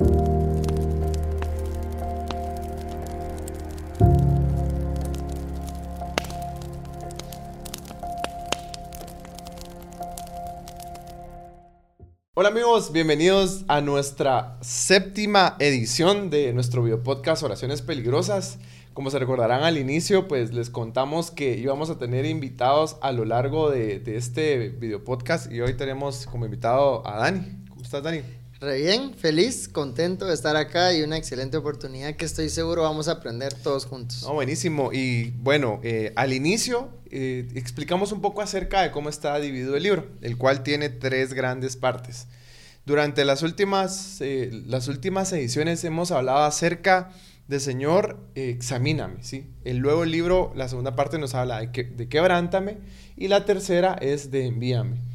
Hola amigos, bienvenidos a nuestra séptima edición de nuestro video podcast Oraciones Peligrosas. Como se recordarán al inicio, pues les contamos que íbamos a tener invitados a lo largo de, de este video podcast y hoy tenemos como invitado a Dani. ¿Cómo estás Dani? Re bien, feliz, contento de estar acá y una excelente oportunidad que estoy seguro vamos a aprender todos juntos. No, buenísimo. Y bueno, eh, al inicio eh, explicamos un poco acerca de cómo está dividido el libro, el cual tiene tres grandes partes. Durante las últimas, eh, las últimas ediciones hemos hablado acerca de Señor, examíname, ¿sí? El nuevo libro, la segunda parte nos habla de, que, de quebrántame y la tercera es de envíame.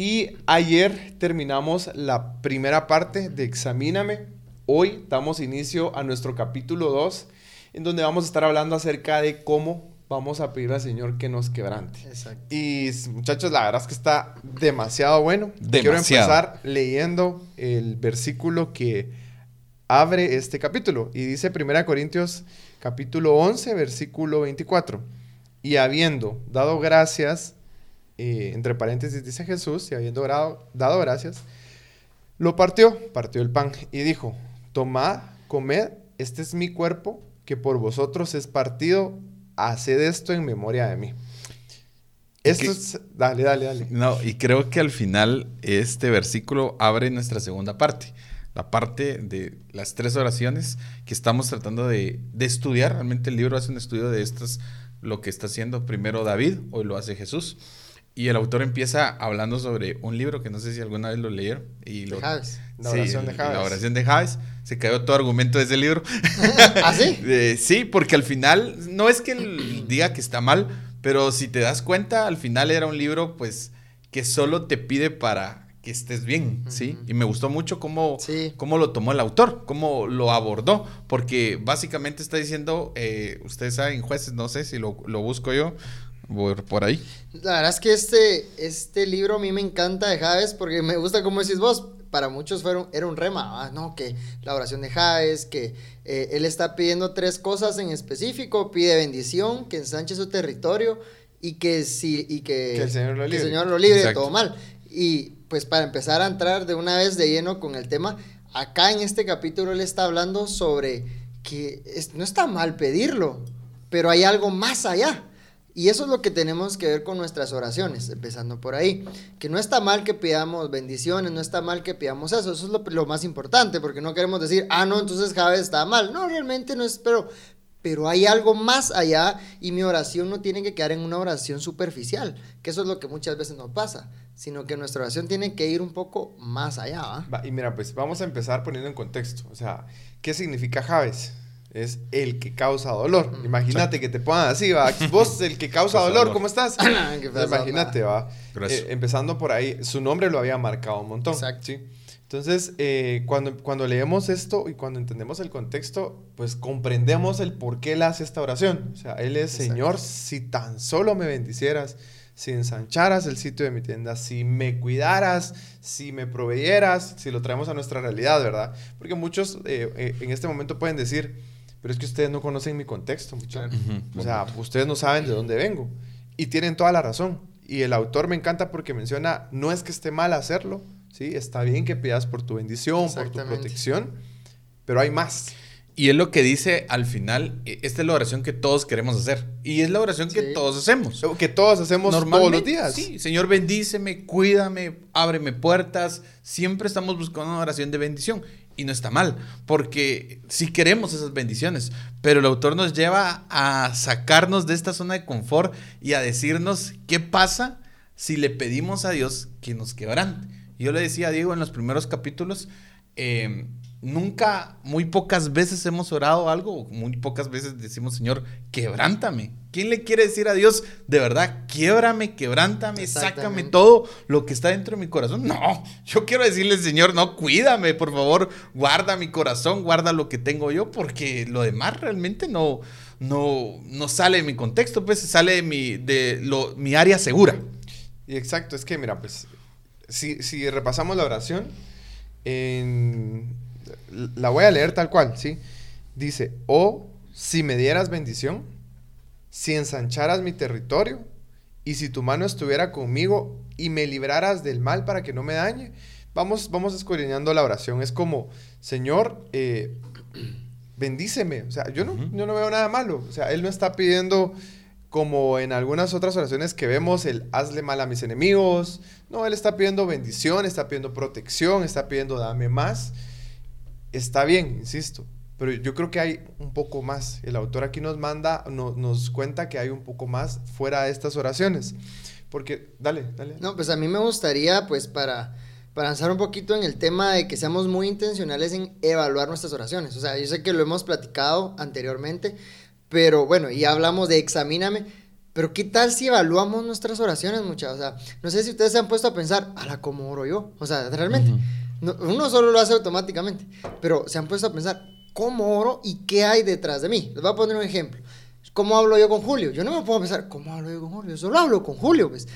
Y ayer terminamos la primera parte de Examíname. Hoy damos inicio a nuestro capítulo 2, en donde vamos a estar hablando acerca de cómo vamos a pedir al Señor que nos quebrante. Exacto. Y muchachos, la verdad es que está demasiado bueno. Demasiado. Quiero empezar leyendo el versículo que abre este capítulo. Y dice 1 Corintios capítulo 11, versículo 24. Y habiendo dado gracias, eh, entre paréntesis dice Jesús, y habiendo dado, dado gracias, lo partió, partió el pan y dijo, tomad, comed, este es mi cuerpo, que por vosotros es partido, haced esto en memoria de mí. Esto que- es... Dale, dale, dale. No, y creo que al final este versículo abre nuestra segunda parte. La parte de las tres oraciones que estamos tratando de, de estudiar. Realmente el libro hace un estudio de estas, lo que está haciendo primero David, hoy lo hace Jesús. Y el autor empieza hablando sobre un libro que no sé si alguna vez lo leyeron. Y lo, De Javes. La oración de Javes. La oración de Javes. Se cayó todo argumento de ese libro. ¿Ah, sí? Eh, sí, porque al final, no es que él diga que está mal, pero si te das cuenta, al final era un libro, pues, que solo te pide para que estés bien, ¿sí? Y me gustó mucho cómo, Sí. cómo lo tomó el autor, cómo lo abordó, porque básicamente está diciendo, eh, ustedes saben, jueces, no sé si lo, lo busco yo por, por ahí. La verdad es que este, este libro a mí me encanta de Javes porque me gusta como decís vos. Para muchos fueron, era un rema, ¿va? ¿no? Que la oración de Javes, que eh, él está pidiendo tres cosas en específico. Pide bendición, que ensanche su territorio y que, si, y que, Que el Señor lo que el libre. Señor lo libre de todo mal. Y pues para empezar a entrar de una vez de lleno con el tema, acá en este capítulo él está hablando sobre que es- no está mal pedirlo, pero hay algo más allá. Y eso es lo que tenemos que ver con nuestras oraciones, empezando por ahí. Que no está mal que pidamos bendiciones, no está mal que pidamos eso, eso es lo, lo más importante, porque no queremos decir, ah, no, entonces Javes está mal. No, realmente no es, pero, pero hay algo más allá y mi oración no tiene que quedar en una oración superficial, que eso es lo que muchas veces nos pasa, sino que nuestra oración tiene que ir un poco más allá. Va, y mira, pues vamos a empezar poniendo en contexto. O sea, ¿qué significa Javes? Es el que causa dolor. Mm. Imagínate que te pongan así, va. Vos, el que causa dolor. ¿cómo estás? Imagínate, va. Eh, empezando por ahí, su nombre lo había marcado un montón. Exacto. ¿sí? Entonces, eh, cuando, cuando leemos esto y cuando entendemos el contexto, pues comprendemos el por qué él hace esta oración. O sea, él es, Exacto. Señor, si tan solo me bendicieras, si ensancharas el sitio de mi tienda, si me cuidaras, si me proveyeras, si lo traemos a nuestra realidad, ¿verdad? Porque muchos eh, eh, en este momento pueden decir, pero es que ustedes no conocen mi contexto, muchachos. Ujú. O sea, ustedes no saben de dónde vengo. Y tienen toda la razón. Y el autor me encanta porque menciona, no es que esté mal hacerlo, ¿sí? Está bien que pidas por tu bendición, por tu protección, pero hay más. Y es lo que dice al final, eh, esta es la oración que todos queremos hacer. Y es la oración que Sí. todos hacemos. Que todos hacemos todos los días. Sí, Señor, bendíceme, cuídame, ábreme puertas. Siempre estamos buscando una oración de bendición. Y no está mal, porque sí queremos esas bendiciones. Pero el autor nos lleva a sacarnos de esta zona de confort y a decirnos qué pasa si le pedimos a Dios que nos quebrante. Yo le decía a Diego en los primeros capítulos, eh, nunca, muy pocas veces hemos orado algo, muy pocas veces decimos, Señor, quebrántame. ¿Quién le quiere decir a Dios, de verdad, quiebrame, quebrántame, sácame todo lo que está dentro de mi corazón? No, yo quiero decirle, Señor, no, cuídame, por favor, guarda mi corazón, guarda lo que tengo yo, porque lo demás realmente no, no, no sale de mi contexto, pues sale de mi, de lo, mi área segura. Y exacto, es que mira, pues, si, si repasamos la oración, en La voy a leer tal cual, ¿sí? Dice, o si me dieras bendición, si ensancharas mi territorio, y si tu mano estuviera conmigo y me libraras del mal para que no me dañe. Vamos, vamos escudriñando la oración. Es como, Señor, eh, bendíceme. O sea, yo no, yo no veo nada malo. O sea, Él no está pidiendo como en algunas otras oraciones que vemos el hazle mal a mis enemigos. No, Él está pidiendo bendición, está pidiendo protección, está pidiendo dame más. Está bien, insisto. Pero yo creo que hay un poco más. El autor aquí nos manda, nos cuenta que hay un poco más fuera de estas oraciones. Porque, dale, dale. No, pues a mí me gustaría, pues para, para avanzar un poquito en el tema de que seamos muy intencionales en evaluar nuestras oraciones. O sea, yo sé que lo hemos platicado anteriormente, pero bueno, y hablamos de examíname. Pero ¿qué tal si evaluamos nuestras oraciones, muchachos? O sea, no sé si ustedes se han puesto a pensar, la ¿cómo oro yo? O sea, realmente. uno solo lo hace automáticamente, pero se han puesto a pensar, ¿cómo oro y qué hay detrás de mí? Les voy a poner un ejemplo. ¿Cómo hablo yo con Julio? Yo no me puedo pensar, ¿cómo hablo yo con Julio? Yo solo hablo con Julio, pues.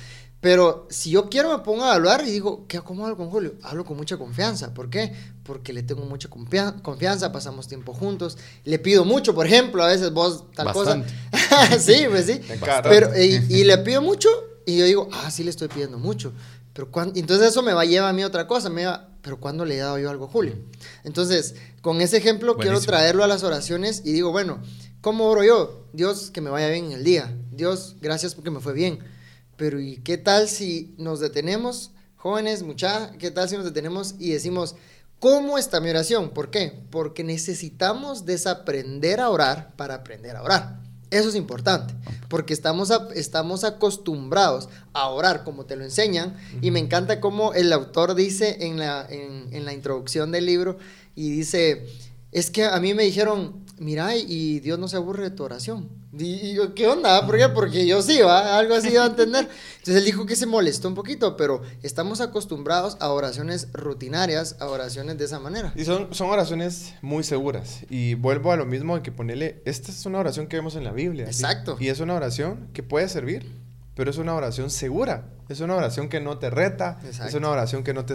Pero si yo quiero me pongo a hablar y digo, ¿qué, ¿cómo hablo con Julio? Hablo con mucha confianza. ¿Por qué? Porque le tengo mucha confianza, pasamos tiempo juntos. Le pido mucho, por ejemplo, a veces vos tal cosa. sí, pues sí. Pero, y, le pido mucho y yo digo, ah, sí le estoy pidiendo mucho. Pero entonces eso me va a llevar a mí otra cosa. Me va, pero ¿cuándo le he dado yo algo a Julio? Entonces, con ese ejemplo quiero traerlo a las oraciones y digo, bueno, ¿cómo oro yo? Dios, que me vaya bien en el día. Dios, gracias porque me fue bien pero ¿y qué tal si nos detenemos, jóvenes, mucha, qué tal si nos detenemos y decimos, ¿cómo está mi oración? ¿Por qué? Porque necesitamos desaprender a orar para aprender a orar. Eso es importante, porque estamos, estamos acostumbrados a orar como te lo enseñan, y me encanta cómo el autor dice en la, en la introducción del libro, y dice, es que a mí me dijeron, mira, y Dios no se aburre de tu oración. Y yo, ¿qué onda? ¿Por qué? Porque yo sí, ¿va? Algo así va a entender. Entonces él dijo que se molestó un poquito, pero estamos acostumbrados a oraciones rutinarias, a oraciones de esa manera. Y son, son oraciones muy seguras. Y vuelvo a lo mismo de que ponerle, esta es una oración que vemos en la Biblia. Exacto. Y es una oración que puede servir, pero es una oración segura. Es una oración que no te reta, es una oración que no te,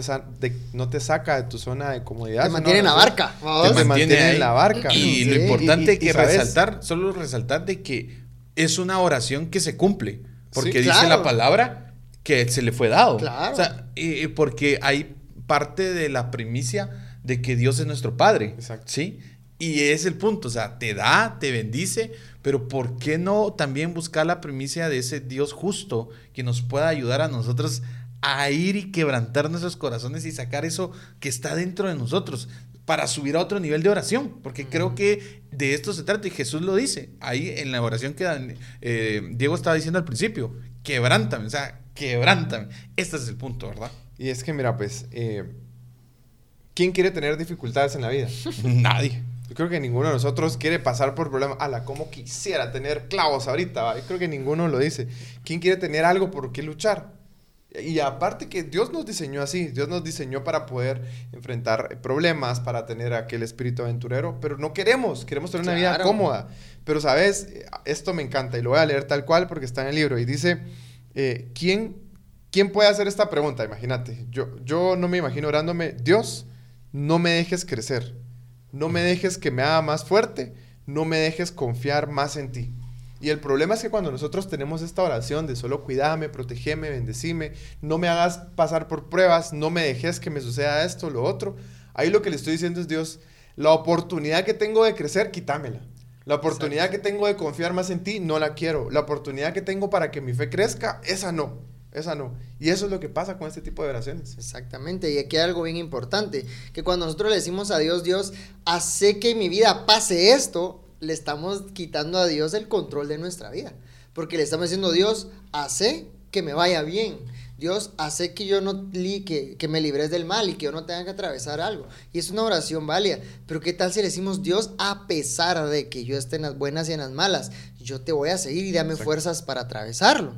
no te saca de tu zona de comodidad. Te mantiene en la barca. Te mantiene en la barca. Y lo importante que resaltar, solo resaltar de que es una oración que se cumple. Porque dice la palabra que se le fue dado. Claro. O sea, porque hay parte de la primicia de que Dios es nuestro Padre. Exacto. ¿Sí? Y es el punto, o sea, te da, te bendice, pero ¿por qué no también buscar la primicia de ese Dios justo que nos pueda ayudar a nosotros a ir y quebrantar nuestros corazones y sacar eso que está dentro de nosotros para subir a otro nivel de oración? Porque creo que de esto se trata y Jesús lo dice ahí en la oración que eh, Diego estaba diciendo al principio, quebrántame, o sea, quebrántame. Este es el punto, ¿verdad? Y es que mira, pues, eh, ¿quién quiere tener dificultades en la vida? Nadie. Yo creo que ninguno de nosotros quiere pasar por problemas. Ala, ¿cómo quisiera tener clavos ahorita? Yo creo que ninguno lo dice. ¿Quién quiere tener algo por qué luchar? Y aparte que Dios nos diseñó así, Dios nos diseñó para poder enfrentar problemas, para tener aquel espíritu aventurero, pero no queremos, queremos tener una vida cómoda. Pero sabes, esto me encanta y lo voy a leer tal cual porque está en el libro y dice, eh, ¿quién, ¿quién puede hacer esta pregunta? Imagínate, yo, yo no me imagino orándome, Dios, no me dejes crecer no me dejes que me haga más fuerte, no me dejes confiar más en ti. Y el problema es que cuando nosotros tenemos esta oración de solo cuídame, protegeme, bendecime, no me hagas pasar por pruebas, no me dejes que me suceda esto, lo otro, ahí lo que le estoy diciendo es Dios, la oportunidad que tengo de crecer, quítamela. La oportunidad que tengo de confiar más en ti, no la quiero. La oportunidad que tengo para que mi fe crezca, esa no. Esa no. Y eso es lo que pasa con este tipo de oraciones. Exactamente. Y aquí hay algo bien importante, que cuando nosotros le decimos a Dios, Dios, hace que mi vida pase esto, le estamos quitando a Dios el control de nuestra vida. Porque le estamos diciendo, Dios, hace que me vaya bien. Dios, hace que yo no que, que me libres del mal y que yo no tenga que atravesar algo. Y es una oración válida. Pero ¿qué tal si le decimos, Dios, a pesar de que yo esté en las buenas y en las malas, yo te voy a seguir y dame fuerzas para atravesarlo?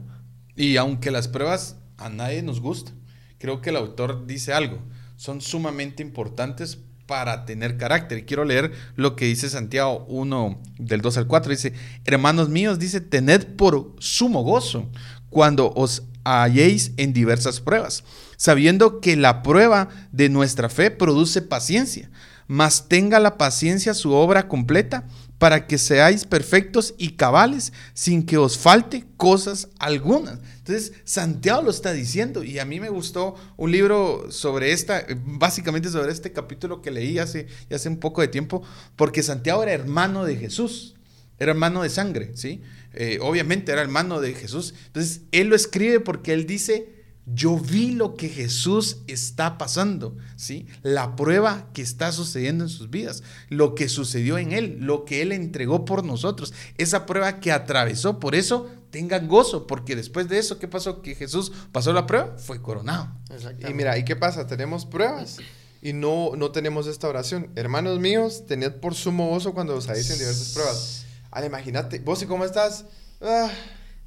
Y aunque las pruebas a nadie nos gustan, creo que el autor dice algo, son sumamente importantes para tener carácter. Y quiero leer lo que dice Santiago 1 del 2 al 4. Dice, hermanos míos, dice, tened por sumo gozo cuando os halléis en diversas pruebas, sabiendo que la prueba de nuestra fe produce paciencia mas tenga la paciencia su obra completa para que seáis perfectos y cabales sin que os falte cosas algunas. Entonces, Santiago lo está diciendo y a mí me gustó un libro sobre esta, básicamente sobre este capítulo que leí hace, hace un poco de tiempo, porque Santiago era hermano de Jesús, era hermano de sangre, ¿sí? Eh, obviamente era hermano de Jesús. Entonces, él lo escribe porque él dice, yo vi lo que Jesús está pasando, ¿sí? La prueba que está sucediendo en sus vidas, lo que sucedió en Él, lo que Él entregó por nosotros, esa prueba que atravesó. Por eso tengan gozo, porque después de eso, ¿qué pasó? Que Jesús pasó la prueba, fue coronado. Y mira, ¿y qué pasa? Tenemos pruebas y no, no tenemos esta oración. Hermanos míos, tened por sumo gozo cuando os en diversas pruebas. Ahora imagínate, vos y cómo estás. Ah,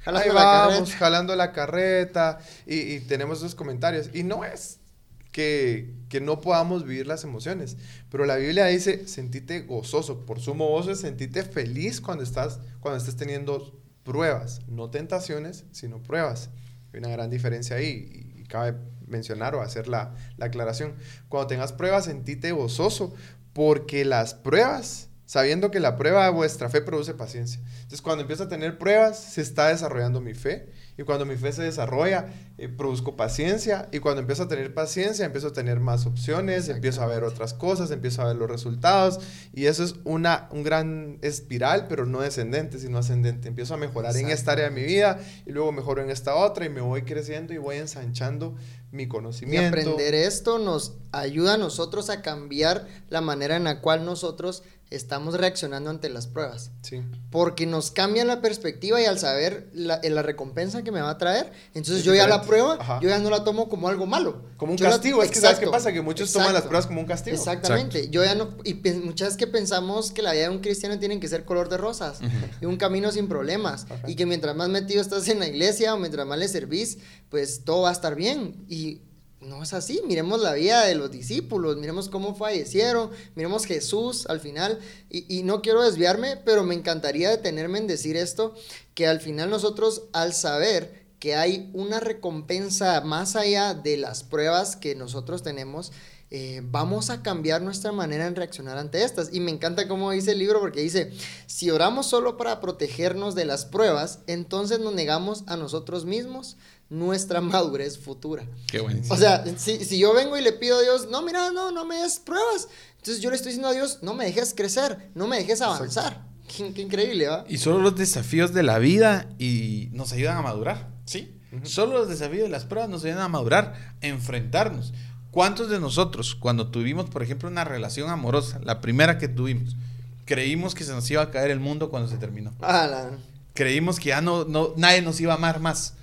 Jalando Ahí vamos, la jalando la carreta y, tenemos esos comentarios. Y no es que, que, no podamos vivir las emociones, pero la Biblia dice, sentite gozoso, por sumo gozo sentite feliz cuando estás, cuando estés teniendo pruebas, no tentaciones, sino pruebas. Hay una gran diferencia ahí y, cabe mencionar o hacer la, la aclaración. Cuando tengas pruebas, sentite gozoso, porque las pruebas sabiendo que la prueba de vuestra fe produce paciencia. Entonces, cuando empiezo a tener pruebas, se está desarrollando mi fe. Y cuando mi fe se desarrolla, eh, produzco paciencia. Y cuando empiezo a tener paciencia, empiezo a tener más opciones, empiezo a ver otras cosas, empiezo a ver los resultados. Y eso es una un gran espiral, pero no descendente, sino ascendente. Empiezo a mejorar en esta área de mi vida y luego mejoro en esta otra y me voy creciendo y voy ensanchando mi conocimiento. Y aprender esto nos ayuda a nosotros a cambiar la manera en la cual nosotros estamos reaccionando ante las pruebas. Sí. Porque nos cambia la perspectiva y al saber la, la recompensa que me va a traer, entonces yo ya la prueba, yo ya no la tomo como algo malo. Como un castigo. es que ¿sabes qué pasa? Que muchos toman las pruebas como un castigo. Exactamente. Yo ya no, y muchas veces que pensamos que la vida de un cristiano tiene que ser color de rosas y un camino sin problemas. Y que mientras más metido estás en la iglesia o mientras más le servís, pues todo va a estar bien. Y no es así. Miremos la vida de los discípulos, miremos cómo fallecieron, miremos Jesús al final. Y, no quiero desviarme, pero me encantaría detenerme en decir esto, que al final nosotros al saber que hay una recompensa más allá de las pruebas que nosotros tenemos, eh, vamos a cambiar nuestra manera en reaccionar ante estas. Y me encanta cómo dice el libro porque dice, si oramos solo para protegernos de las pruebas, entonces nos negamos a nosotros mismos nuestra madurez futura. Qué O sea, si, yo vengo y le pido a Dios, no, mira, no, no me des pruebas. Entonces yo le estoy diciendo a Dios, no me dejes crecer, no me dejes avanzar. Qué, increíble, ¿va? Y solo los desafíos de la vida y nos ayudan a madurar, ¿sí? Solo los desafíos de las pruebas nos ayudan a madurar, a enfrentarnos. ¿Cuántos de nosotros, cuando tuvimos, por ejemplo, una relación amorosa, la primera que tuvimos, creímos que se nos iba a caer el mundo cuando se terminó? Ah, creímos que ya no, no, nadie nos iba a amar más.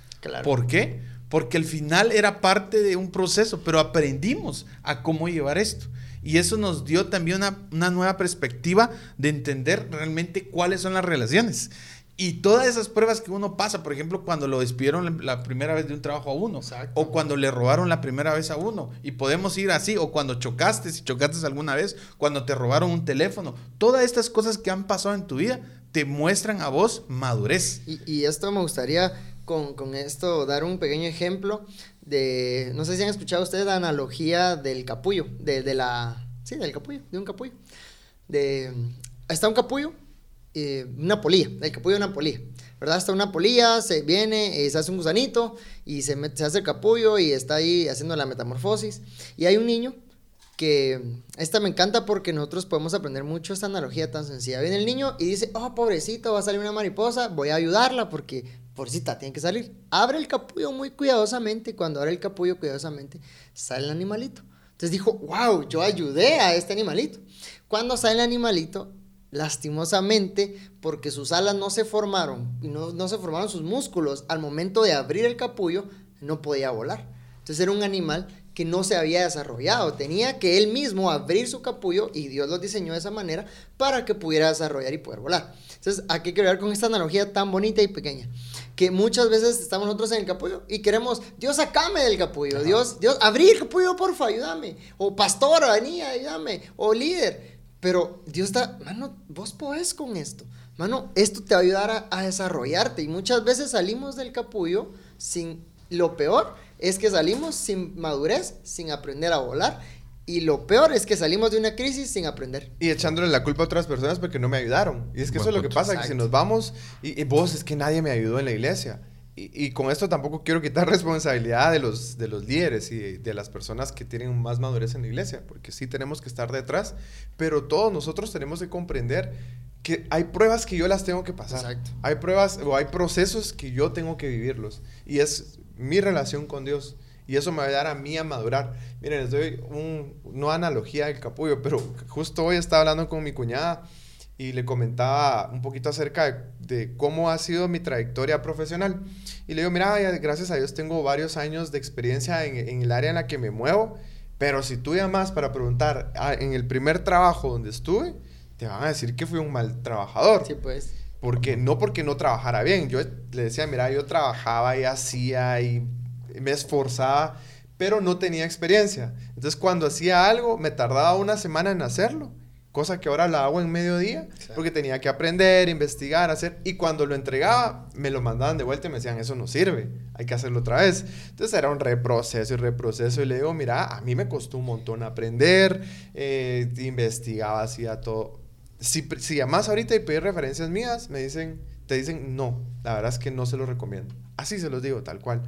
¿Por qué? Porque al final era parte de un proceso, pero aprendimos a cómo llevar esto. Y eso nos dio también una, nueva perspectiva de entender realmente cuáles son las relaciones. Y todas esas pruebas que uno pasa, por ejemplo, cuando lo despidieron la primera vez de un trabajo a uno, o cuando le robaron la primera vez a uno, y podemos ir así, o cuando chocaste, si chocaste alguna vez, cuando te robaron un teléfono, todas estas cosas que han pasado en tu vida te muestran a vos madurez. Y, y esto me gustaría con, esto dar un pequeño ejemplo de, no sé si han escuchado ustedes la analogía del capullo, de, de la, sí, del capullo, de un capullo. De, está un capullo, eh, una polilla, el capullo de una polilla, ¿verdad? Está una polilla, se viene, eh, se hace un gusanito y se, se hace el capullo y está ahí haciendo la metamorfosis. Y hay un niño que esta me encanta porque nosotros podemos aprender mucho esta analogía tan sencilla. Viene el niño y dice, oh, pobrecito, va a salir una mariposa, voy a ayudarla porque pobrecita, tiene que salir. Abre el capullo muy cuidadosamente. Cuando abre el capullo cuidadosamente, sale el animalito. Entonces dijo, wow, yo ayudé a este animalito. Cuando sale el animalito, lastimosamente, porque sus alas no se formaron y no, no se formaron sus músculos, al momento de abrir el capullo, no podía volar. Entonces era un animal que no se había desarrollado. Tenía que él mismo abrir su capullo y Dios lo diseñó de esa manera para que pudiera desarrollar y poder volar. Entonces, aquí quiero ver con esta analogía tan bonita y pequeña. Que muchas veces estamos nosotros en el capullo y queremos, Dios, sacame del capullo. Dios, Dios, abrí el capullo, porfa, ayúdame. O pastor, vení, ayúdame. O líder. Pero Dios está, mano, vos podés con esto. Mano, esto te va a ayudar a desarrollarte. Y muchas veces salimos del capullo sin lo peor es que salimos sin madurez, sin aprender a volar Y lo peor es que salimos de una crisis sin aprender. Y echándole la culpa a otras personas porque no me ayudaron. Y es que Buen eso es lo que pasa, que si Exacto. nos vamos, y, y vos, es que nadie me ayudó en la iglesia. Y, y con esto tampoco quiero quitar responsabilidad de los, de los líderes y de las personas que tienen más madurez en la iglesia, porque sí tenemos que estar detrás, pero todos nosotros tenemos que comprender que hay pruebas que yo las tengo que pasar. Exacto. Hay pruebas o hay procesos que yo tengo que vivirlos. Y es mi relación con Dios. Y eso me va a ayudar a mí a madurar. Miren, les doy un, no analogía del capullo, pero justo hoy estaba hablando con mi cuñada y le comentaba un poquito acerca de, de cómo ha sido mi trayectoria profesional. Y le digo, mira, gracias a Dios tengo varios años de experiencia en, en el área en la que me muevo, pero si tú llamas para preguntar ah, en el primer trabajo donde estuve, te van a decir que fui un mal trabajador. Sí, pues. Porque no porque no trabajara bien. Yo le decía, mira, yo trabajaba y hacía y me esforzaba, pero no tenía experiencia. Entonces, cuando hacía algo, me tardaba una semana en hacerlo. Cosa que ahora la hago en mediodía, Exacto. porque tenía que aprender, investigar, hacer. Y cuando lo entregaba, me lo mandaban de vuelta y me decían, eso no sirve, hay que hacerlo otra vez. Entonces era un reproceso y reproceso. Y le digo, mira, a mí me costó un montón aprender, eh, investigaba, hacía todo. Si, si llamas ahorita y pides referencias mías, me dicen, te dicen, no, la verdad es que no se los recomiendo. Así se los digo, tal cual.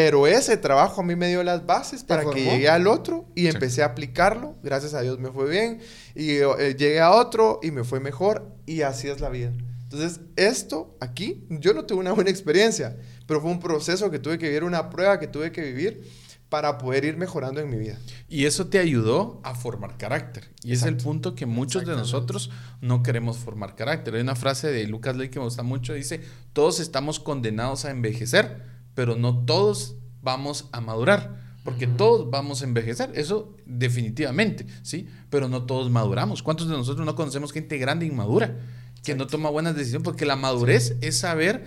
Pero ese trabajo a mí me dio las bases para que llegue al otro y Sí. empecé a aplicarlo. Gracias a Dios me fue bien. Y eh, llegué a otro y me fue mejor. Y así es la vida. Entonces, esto aquí, yo no tuve una buena experiencia, pero fue un proceso que tuve que vivir, una prueba que tuve que vivir para poder ir mejorando en mi vida. Y eso te ayudó a formar carácter. Y es el punto que muchos de nosotros no queremos formar carácter. Hay una frase de Lucas Ley que me gusta mucho. Dice, todos estamos condenados a envejecer, pero no todos vamos a madurar. Porque todos vamos a envejecer, eso definitivamente, ¿sí? Pero no todos maduramos. ¿Cuántos de nosotros no conocemos gente grande e inmadura que no toma buenas decisiones? Porque la madurez es saber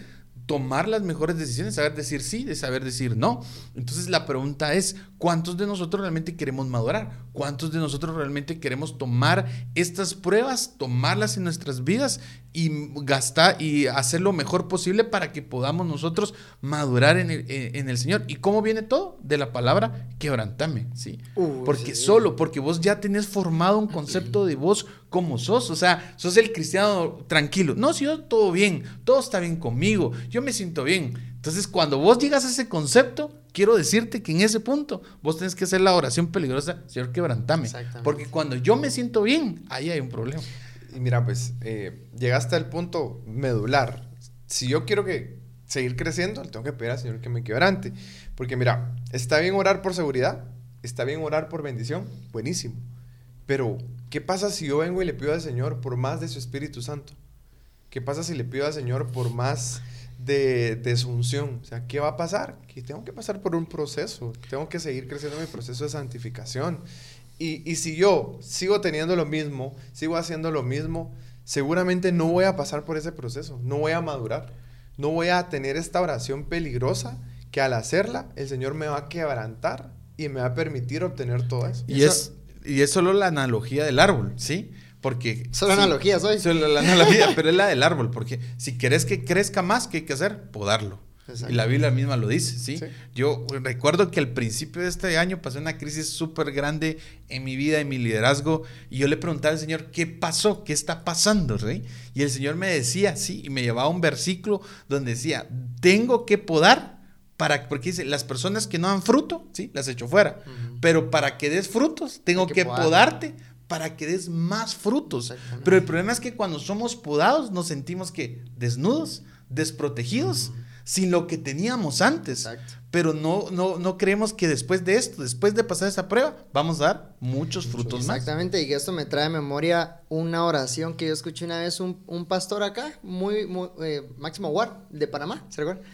tomar las mejores decisiones, saber decir sí, de saber decir no. Entonces la pregunta es, ¿cuántos de nosotros realmente queremos madurar? ¿Cuántos de nosotros realmente queremos tomar estas pruebas, tomarlas en nuestras vidas y gastar y hacer lo mejor posible para que podamos nosotros madurar en el, en- en el Señor? ¿Y cómo viene todo? De la palabra quebrantame, ¿sí? Porque sí. solo, porque vos ya tenés formado un concepto de vos como sos, o sea, sos el cristiano tranquilo. No, si yo todo bien, todo está bien conmigo, yo me siento bien. Entonces, cuando vos llegas a ese concepto, quiero decirte que en ese punto vos tenés que hacer la oración peligrosa, Señor, quebrantame. Porque cuando yo me siento bien, ahí hay un problema. Y mira, pues, eh, llegaste al punto medular. Si yo quiero que seguir creciendo, le tengo que pedir al Señor que me quebrante. Porque mira, está bien orar por seguridad, está bien orar por bendición, buenísimo. Pero, ¿qué pasa si yo vengo y le pido al Señor por más de su Espíritu Santo? ¿Qué pasa si le pido al Señor por más de, de su unción? O sea, ¿qué va a pasar? Que tengo que pasar por un proceso, tengo que seguir creciendo en mi proceso de santificación. Y, y si yo sigo teniendo lo mismo, sigo haciendo lo mismo, seguramente no voy a pasar por ese proceso, no voy a madurar, no voy a tener esta oración peligrosa que al hacerla el Señor me va a quebrantar y me va a permitir obtener todo eso. Y es, y es solo la analogía del árbol, ¿sí? Porque... Solo sí, analogías hoy. Solo la analogía, pero es la del árbol, porque si querés que crezca más, ¿qué hay que hacer? Podarlo. Exacto. Y la Biblia misma lo dice, ¿sí? Sí. Yo recuerdo que al principio de este año pasé una crisis súper grande en mi vida, en mi liderazgo, y yo le preguntaba al Señor, ¿qué pasó? ¿Qué está pasando, Rey? Y el Señor me decía, sí, y me llevaba a un versículo donde decía, tengo que podar para, porque dice, las personas que no dan fruto, sí, las echo fuera, Ujú. pero para que des frutos, tengo que que, podar. podarte para que des más frutos. Pero el problema es que cuando somos podados nos sentimos que desnudos, desprotegidos, sin lo que teníamos antes. Exacto. Pero no, no, no creemos que después de esto, después de pasar esa prueba, vamos a dar muchos frutos más. Exactamente, y esto me trae a memoria una oración que yo escuché una vez un, un pastor acá, muy, muy eh, Máximo Ward, de Panamá, ¿se recuerdan?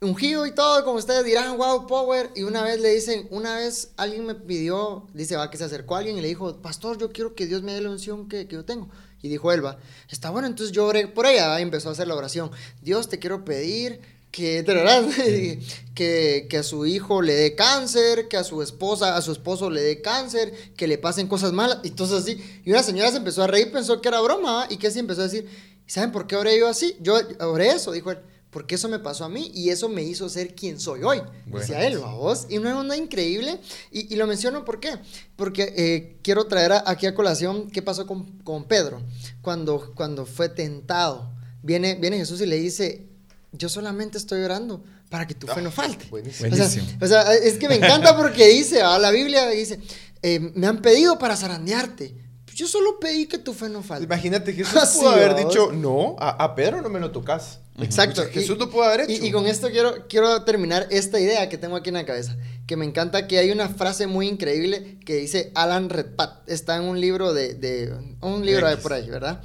Ungido y todo, como ustedes dirán, wow, power. Y una vez le dicen, una vez alguien me pidió, dice, va, que se acercó a alguien y le dijo, pastor, yo quiero que Dios me dé la unción que, que yo tengo. Y dijo él, va, está bueno, entonces yo oré por ella, y empezó a hacer la oración. Dios, te quiero pedir que, que, que a su hijo le dé cáncer, que a su esposa, a su esposo le dé cáncer, que le pasen cosas malas, y entonces así. Y una señora se empezó a reír, pensó que era broma, y que así empezó a decir, ¿y saben por qué oré yo así? Yo oré eso, dijo él, porque eso me pasó a mí y eso me hizo ser quien soy hoy. Decía él, ¿a vos? Y una onda increíble. Y, lo menciono ¿por qué? Porque eh, quiero traer aquí a colación qué pasó con, con, Pedro cuando, cuando fue tentado. Viene, viene Jesús y le dice, yo solamente estoy orando para que tu fe no ah, falte. Buenísimo. O, sea, es que me encanta porque dice, a la Biblia dice, eh, me han pedido para zarandearte yo solo pedí que tu fe no falte. Imagínate, Jesús pudo haber dicho, no, a, Pedro no me lo tocas. Exacto. Jesús lo pudo haber hecho. Y, con esto quiero, quiero terminar esta idea que tengo aquí en la cabeza. Que me encanta que hay una frase muy increíble que dice Alan Redpath. Está en un libro de... de un libro de por ahí, ¿verdad?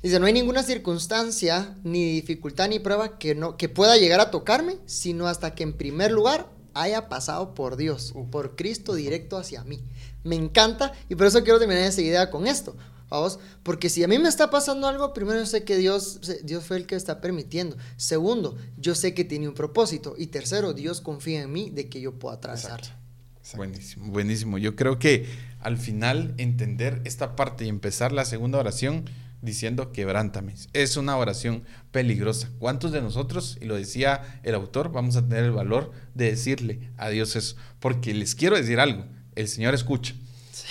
Dice, no hay ninguna circunstancia, ni dificultad, ni prueba que, no, que pueda llegar a tocarme, sino hasta que en primer lugar haya pasado por Dios, por Cristo directo hacia mí. Me encanta y por eso quiero terminar esa idea con esto. Vamos, porque si a mí me está pasando algo, primero yo sé que Dios, Dios fue el que está permitiendo. Segundo, yo sé que tiene un propósito. Y tercero, Dios confía en mí de que yo pueda atravesar. Buenísimo, buenísimo. Yo creo que al final entender esta parte y empezar la segunda oración diciendo quebrántame. Es una oración peligrosa. ¿Cuántos de nosotros, y lo decía el autor, vamos a tener el valor de decirle a Dios eso? Porque les quiero decir algo el Señor escucha.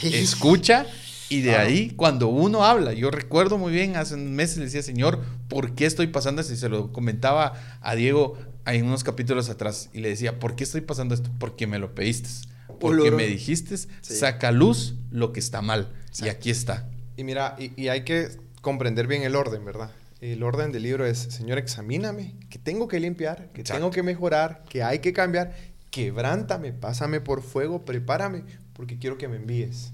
Escucha y de ahí cuando uno habla, yo recuerdo muy bien, hace un mes le decía, Señor, ¿por qué estoy pasando esto? Y se lo comentaba a Diego en unos capítulos atrás y le decía, ¿por qué estoy pasando esto? Porque me lo pediste. Porque me dijiste, saca luz lo que está mal. Y aquí está. Y mira, y, hay que comprender bien el orden, ¿verdad? El orden del libro es, Señor, examíname, que tengo que limpiar, que tengo que mejorar, que hay que cambiar quebrántame, pásame por fuego, prepárame, porque quiero que me envíes.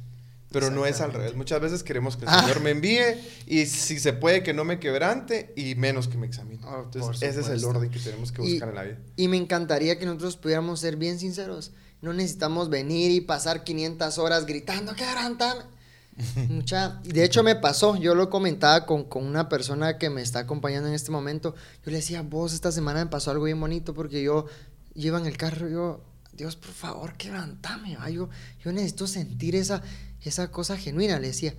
Pero no es al revés. Muchas veces queremos que el ah. Señor me envíe y si se puede que no me quebrante y menos que me examine. Oh, Entonces, ese es el orden que tenemos que buscar en la vida. Y me encantaría que nosotros pudiéramos ser bien sinceros. No necesitamos venir y pasar 500 horas gritando, quebrántame. Mucha, de hecho me pasó, yo lo comentaba con, con, una persona que me está acompañando en este momento. Yo le decía, vos esta semana me pasó algo bien bonito porque yo llevan el carro, yo, Dios, por favor, quebrantame, yo, yo necesito sentir esa, esa cosa genuina, le decía.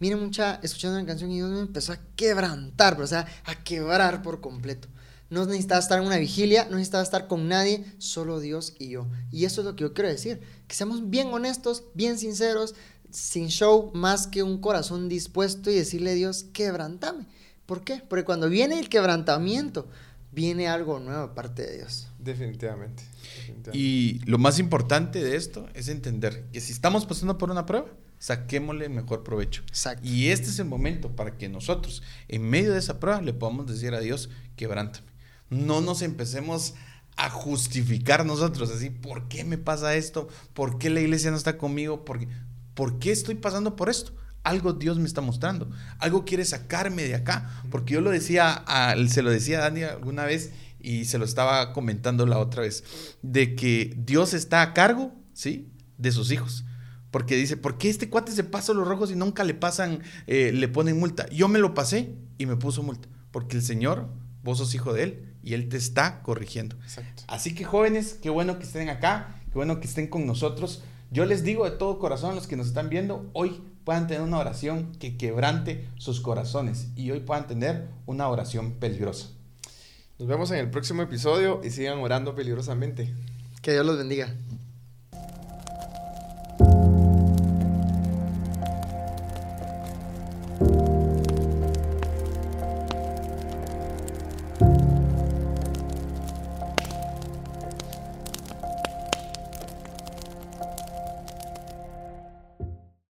Mire, mucha, escuchando una canción y Dios me empezó a quebrantar, o sea, a quebrar por completo. No necesitaba estar en una vigilia, no necesitaba estar con nadie, solo Dios y yo. Y eso es lo que yo quiero decir, que seamos bien honestos, bien sinceros, sin show, más que un corazón dispuesto y decirle a Dios, quebrantame. ¿Por qué? Porque cuando viene el quebrantamiento, viene algo nuevo aparte de Dios. Definitivamente, Y lo más importante de esto es entender que si estamos pasando por una prueba, saquémosle el mejor provecho. Y este es el momento para que nosotros, en medio de esa prueba, le podamos decir a Dios, quebrántame. No nos empecemos a justificar nosotros, así, ¿por qué me pasa esto? ¿Por qué la iglesia no está conmigo? ¿Por qué, ¿Por qué estoy pasando por esto? Algo Dios me está mostrando, algo quiere sacarme de acá, porque yo lo decía, se lo decía a Dani alguna vez y se lo estaba comentando la otra vez, de que Dios está a cargo, ¿sí? De sus hijos. Porque dice, ¿por qué este cuate se pasa los rojos y nunca le pasan, eh, le ponen multa? Yo me lo pasé y me puso multa. Porque el Señor, vos sos hijo de Él y Él te está corrigiendo. Así que jóvenes, qué bueno que estén acá, qué bueno que estén con nosotros. Yo les digo de todo corazón a los que nos están viendo, hoy puedan tener una oración que quebrante sus corazones y hoy puedan tener una oración peligrosa. Nos vemos en el próximo episodio y sigan orando peligrosamente. Que Dios los bendiga.